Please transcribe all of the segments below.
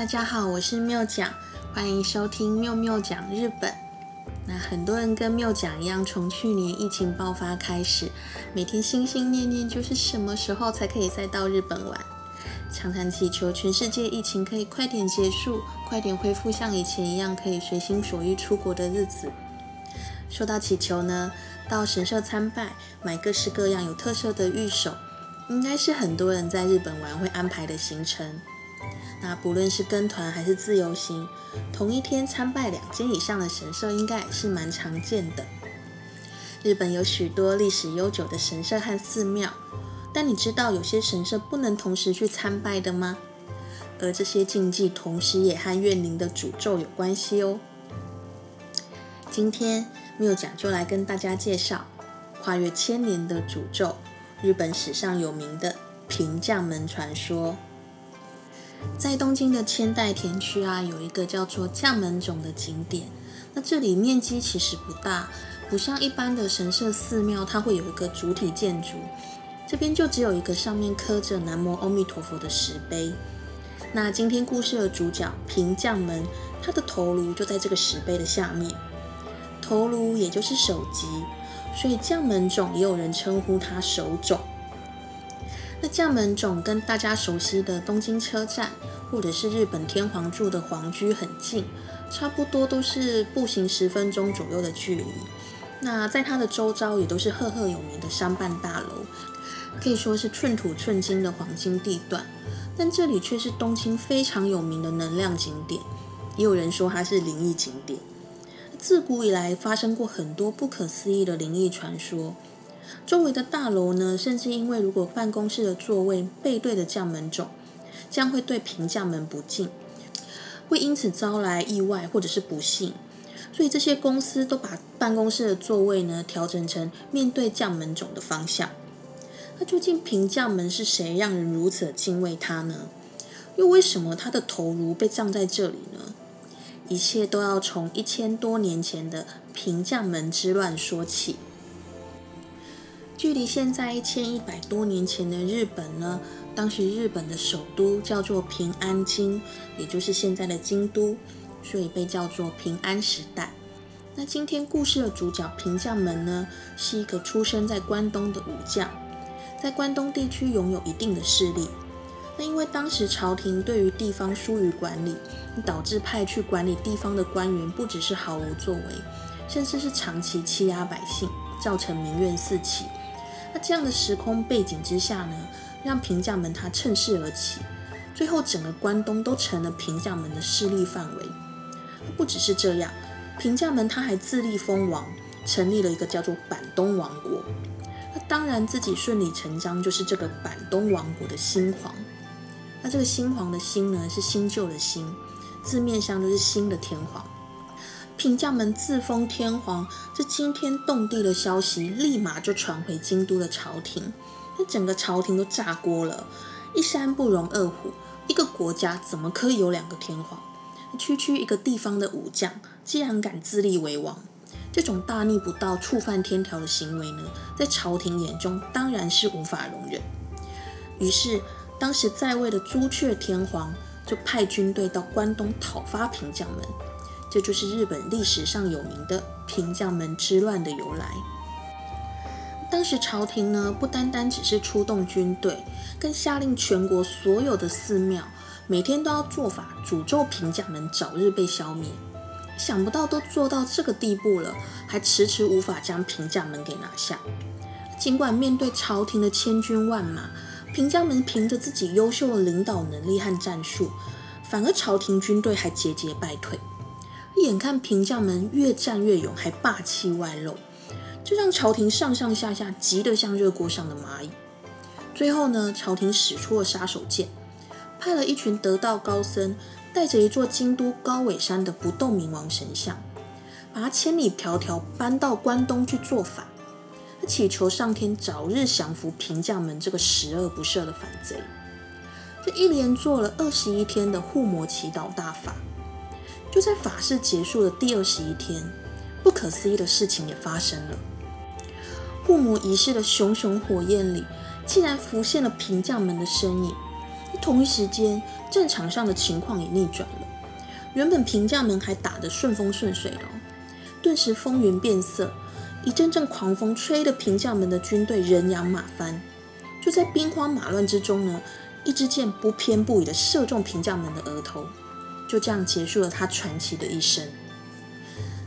大家好，我是妙讲，欢迎收听妙妙讲日本。那很多人跟妙讲一样，从去年疫情爆发开始，每天心心念念就是什么时候才可以再到日本玩，常常祈求全世界疫情可以快点结束，快点恢复像以前一样可以随心所欲出国的日子。说到祈求呢，到神社参拜，买各式各样有特色的玉手。应该是很多人在日本玩会安排的行程。那不论是跟团还是自由行，同一天参拜两间以上的神社，应该也是蛮常见的。日本有许多历史悠久的神社和寺庙，但你知道有些神社不能同时去参拜的吗？而这些禁忌同时也和怨灵的诅咒有关系哦。今天缪讲就来跟大家介绍跨越千年的诅咒。日本史上有名的平将门传说，在东京的千代田区啊，有一个叫做将门冢的景点。那这里面积其实不大，不像一般的神社寺庙，它会有一个主体建筑。这边就只有一个上面刻着南无阿弥陀佛的石碑。那今天故事的主角平将门，他的头颅就在这个石碑的下面，头颅也就是首级。所以将门冢也有人称呼它首冢。那将门总跟大家熟悉的东京车站，或者是日本天皇住的皇居很近，差不多都是步行十分钟左右的距离。那在它的周遭也都是赫赫有名的商办大楼，可以说是寸土寸金的黄金地段。但这里却是东京非常有名的能量景点，也有人说它是灵异景点。自古以来发生过很多不可思议的灵异传说，周围的大楼呢，甚至因为如果办公室的座位背对着将门冢，将会对平将门不敬，会因此招来意外或者是不幸，所以这些公司都把办公室的座位呢调整成面对将门冢的方向。那究竟平将门是谁让人如此敬畏他呢？又为什么他的头颅被葬在这里呢？一切都要从一千多年前的平将门之乱说起。距离现在一千一百多年前的日本呢，当时日本的首都叫做平安京，也就是现在的京都，所以被叫做平安时代。那今天故事的主角平将门呢，是一个出生在关东的武将，在关东地区拥有一定的势力。那因为当时朝廷对于地方疏于管理，导致派去管理地方的官员不只是毫无作为，甚至是长期欺压百姓，造成民怨四起。这样的时空背景之下呢，让平将门他趁势而起，最后整个关东都成了平将门的势力范围。不只是这样，平将门他还自立封王，成立了一个叫做板东王国。那当然自己顺理成章就是这个板东王国的新皇。那这个新皇的新呢，是新旧的新，字面上就是新的天皇。平将门自封天皇，这惊天动地的消息立马就传回京都的朝廷，那整个朝廷都炸锅了。一山不容二虎，一个国家怎么可以有两个天皇？区区一个地方的武将，竟然敢自立为王，这种大逆不道、触犯天条的行为呢，在朝廷眼中当然是无法容忍。于是。当时在位的朱雀天皇就派军队到关东讨伐平将门，这就是日本历史上有名的平将门之乱的由来。当时朝廷呢，不单单只是出动军队，更下令全国所有的寺庙每天都要做法诅咒平将门早日被消灭。想不到都做到这个地步了，还迟迟无法将平将门给拿下。尽管面对朝廷的千军万马。平将门凭着自己优秀的领导能力和战术，反而朝廷军队还节节败退。眼看平将门越战越勇，还霸气外露，这让朝廷上上下下急得像热锅上的蚂蚁。最后呢，朝廷使出了杀手锏，派了一群得道高僧，带着一座京都高尾山的不动明王神像，把他千里迢迢搬到关东去做法。祈求上天早日降服平将门这个十恶不赦的反贼。这一连做了二十一天的护魔祈祷大法，就在法事结束的第二十一天，不可思议的事情也发生了。护魔仪式的熊熊火焰里，竟然浮现了平将门的身影。同一时间，战场上的情况也逆转了。原本平将门还打得顺风顺水的，顿时风云变色，一阵阵狂风吹得平将门的军队人仰马翻。就在兵荒马乱之中呢，一支箭不偏不倚地射中平将门的额头，就这样结束了他传奇的一生。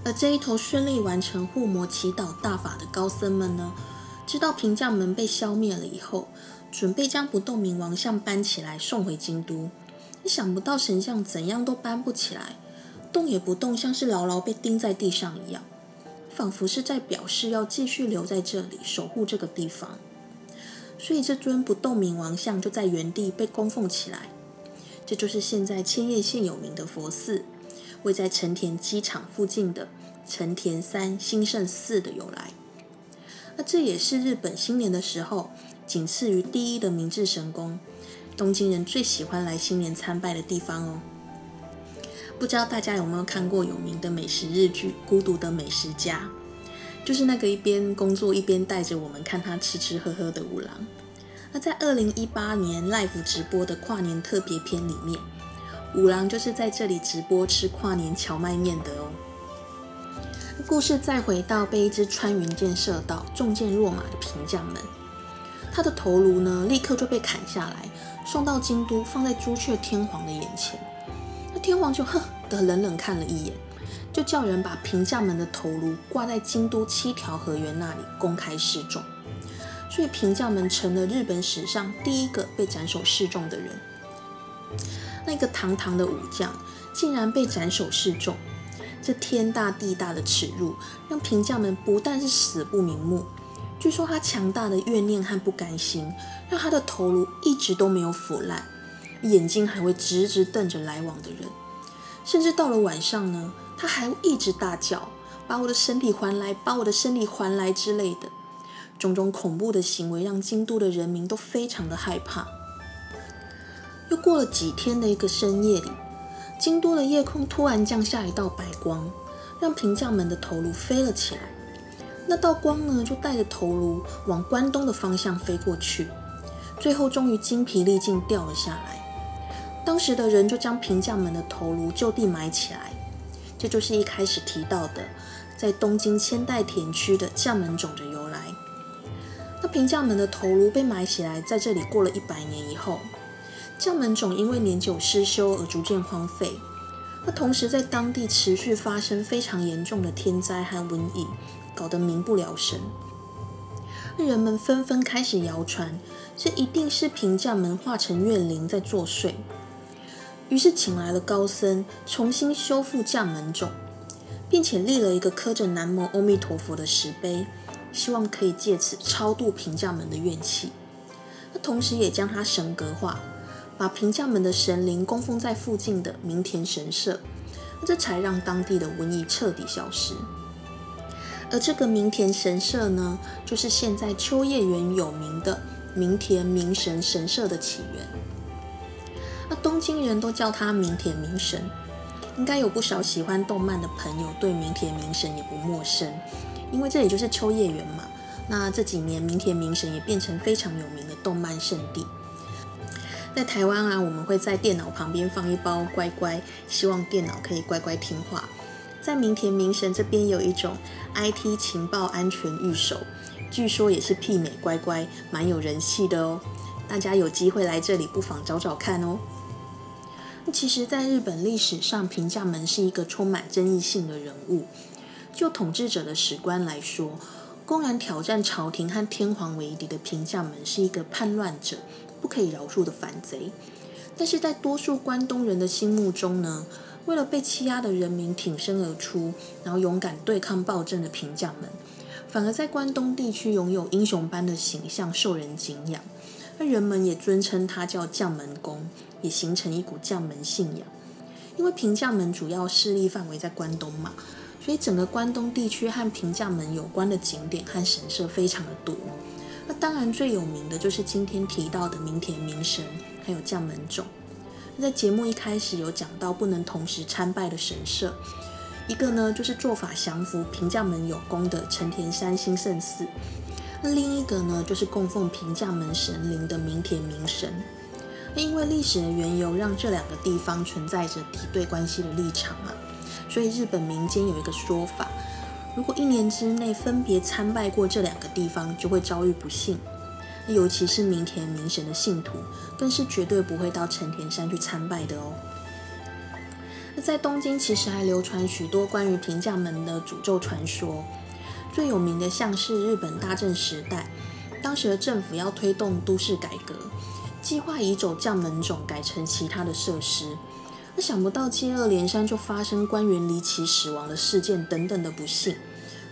而这一头顺利完成护魔祈祷大法的高僧们呢，知道平将门被消灭了以后，准备将不动明王像搬起来送回京都。想不到神像怎样都搬不起来，动也不动，像是牢牢被钉在地上一样，仿佛是在表示要继续留在这里守护这个地方。所以这尊不动明王像就在原地被供奉起来。这就是现在千叶县有名的佛寺。位在成田机场附近的成田三兴盛寺的由来，那这也是日本新年的时候仅次于第一的明治神宫，东京人最喜欢来新年参拜的地方哦。不知道大家有没有看过有名的美食日剧《孤独的美食家》，就是那个一边工作一边带着我们看他吃吃喝喝的五郎。那在二零一八年 live 直播的跨年特别篇里面。五郎就是在这里直播吃跨年荞麦面的哦。故事再回到被一支穿云箭射到、中箭落马的平将门，他的头颅呢立刻就被砍下来，送到京都，放在朱雀天皇的眼前。那天皇就哼的冷冷看了一眼，就叫人把平将门的头颅挂在京都七条河原那里公开示众。所以平将门成了日本史上第一个被斩首示众的人。那个堂堂的武将竟然被斩首示众，这天大地大的耻辱，让平将们不但是死不瞑目，据说他强大的怨念和不甘心，让他的头颅一直都没有腐烂，眼睛还会直直瞪着来往的人，甚至到了晚上呢，他还一直大叫：“把我的身体还来，把我的身体还来”之类的，种种恐怖的行为，让京都的人民都非常的害怕。又过了几天的一个深夜里，京都的夜空突然降下一道白光，让平将门的头颅飞了起来。那道光呢，就带着头颅往关东的方向飞过去，最后终于精疲力尽掉了下来。当时的人就将平将门的头颅就地埋起来，这就是一开始提到的，在东京千代田区的将门冢的。那平将门的头颅被埋起来，在这里过了一百年以后。将门冢因为年久失修而逐渐荒废，那同时在当地持续发生非常严重的天灾和瘟疫，搞得民不聊生。人们纷纷开始谣传，这一定是平将门化成怨灵在作祟。于是请来了高僧，重新修复将门冢，并且立了一个刻着南无阿弥陀佛的石碑，希望可以借此超度平将门的怨气。那同时也将它神格化。把平将门的神灵供奉在附近的明田神社，这才让当地的瘟疫彻底消失。而这个明田神社呢，就是现在秋叶原有名的明田明神神社的起源。那东京人都叫它明田明神，应该有不少喜欢动漫的朋友对明田明神也不陌生，因为这里就是秋叶原嘛。那这几年明田明神也变成非常有名的动漫圣地。在台湾啊，我们会在电脑旁边放一包乖乖，希望电脑可以乖乖听话。在明田明神这边有一种 IT 情报安全御守，据说也是媲美乖乖，蛮有人气的哦。大家有机会来这里，不妨找找看哦。其实，在日本历史上，平价门是一个充满争议性的人物。就统治者的史观来说，公然挑战朝廷和天皇为敌的平将门是一个叛乱者。不可以饶恕的反贼，但是在多数关东人的心目中呢，为了被欺压的人民挺身而出，然后勇敢对抗暴政的平将们，反而在关东地区拥有英雄般的形象，受人敬仰。那人们也尊称他叫将门公，也形成一股将门信仰。因为平将门主要势力范围在关东嘛，所以整个关东地区和平将门有关的景点和神社非常的多。那当然最有名的就是今天提到的明田明神，还有将门冢。在节目一开始有讲到不能同时参拜的神社，一个呢就是做法降服平将门有功的成田山兴圣寺，那另一个呢就是供奉平将门神灵的明田明神。因为历史的缘由，让这两个地方存在着敌对关系的立场嘛，所以日本民间有一个说法：如果一年之内分别参拜过这两个地方，就会遭遇不幸。尤其是明田明神的信徒，更是绝对不会到成田山去参拜的哦。那在东京，其实还流传许多关于平将门的诅咒传说，最有名的像是日本大正时代，当时的政府要推动都市改革。计划移走将门冢，改成其他的设施。那想不到接二连三就发生官员离奇死亡的事件等等的不幸，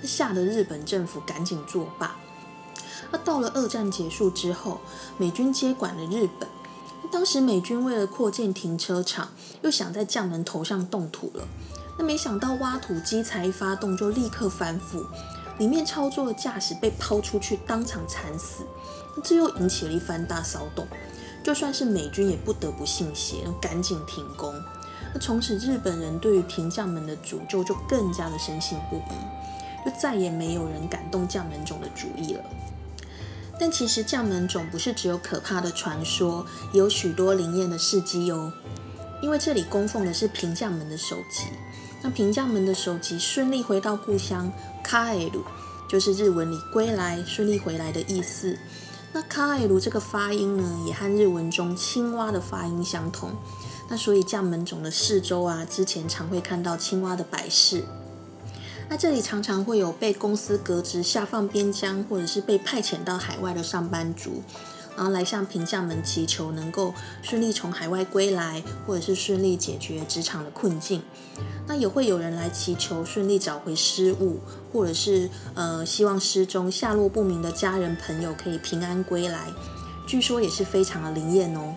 那吓得日本政府赶紧作罢。那到了二战结束之后，美军接管了日本。当时美军为了扩建停车场，又想在将门头上动土了。那没想到挖土机才一发动，就立刻反腐，里面操作的驾驶被抛出去，当场惨死。这又引起了一番大骚动。就算是美军也不得不信邪，赶紧停工。那从此日本人对于平将门的诅咒就更加的深信不疑，就再也没有人敢动将门种的主意了。但其实将门种不是只有可怕的传说，也有许多灵验的事迹哦。因为这里供奉的是平将门的首级，那平将门的首级顺利回到故乡卡埃鲁，就是日文里归来、顺利回来的意思。那卡艾鲁这个发音呢，也和日文中青蛙的发音相同。那所以将门种的四周啊，之前常会看到青蛙的摆饰。那这里常常会有被公司革职下放边疆，或者是被派遣到海外的上班族，然后来向平将门祈求能够顺利从海外归来，或者是顺利解决职场的困境。那也会有人来祈求顺利找回失物，或者是呃希望失踪下落不明的家人朋友可以平安归来，据说也是非常的灵验哦。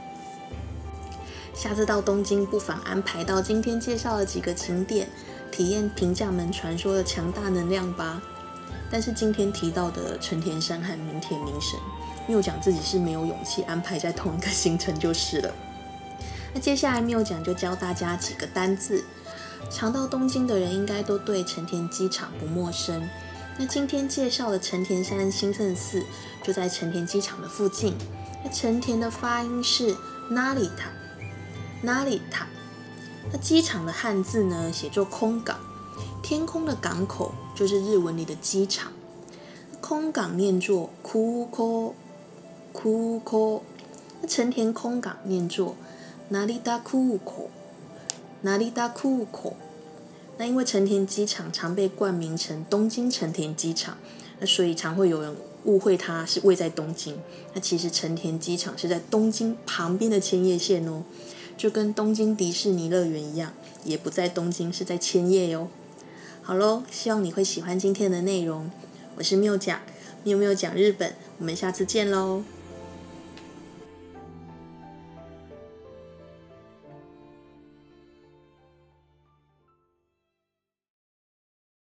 下次到东京，不妨安排到今天介绍的几个景点，体验平将门传说的强大能量吧。但是今天提到的成田山和明田明神，缪讲自己是没有勇气安排在同一个行程就是了。那接下来缪讲就教大家几个单字。常到东京的人应该都对成田机场不陌生。那今天介绍的成田山新胜寺就在成田机场的附近。那成田的发音是 narita，narita。那机场的汉字呢，写作空港。天空的港口就是日文里的机场。空港念作 kuko，kuko。那成田空港念作 narita kuko。哪里达库口？那因为成田机场常被冠名成东京成田机场，那所以常会有人误会它是位在东京。那其实成田机场是在东京旁边的千叶县哦，就跟东京迪士尼乐园一样，也不在东京，是在千叶哟。好喽，希望你会喜欢今天的内容。我是缪讲，缪缪讲日本，我们下次见喽。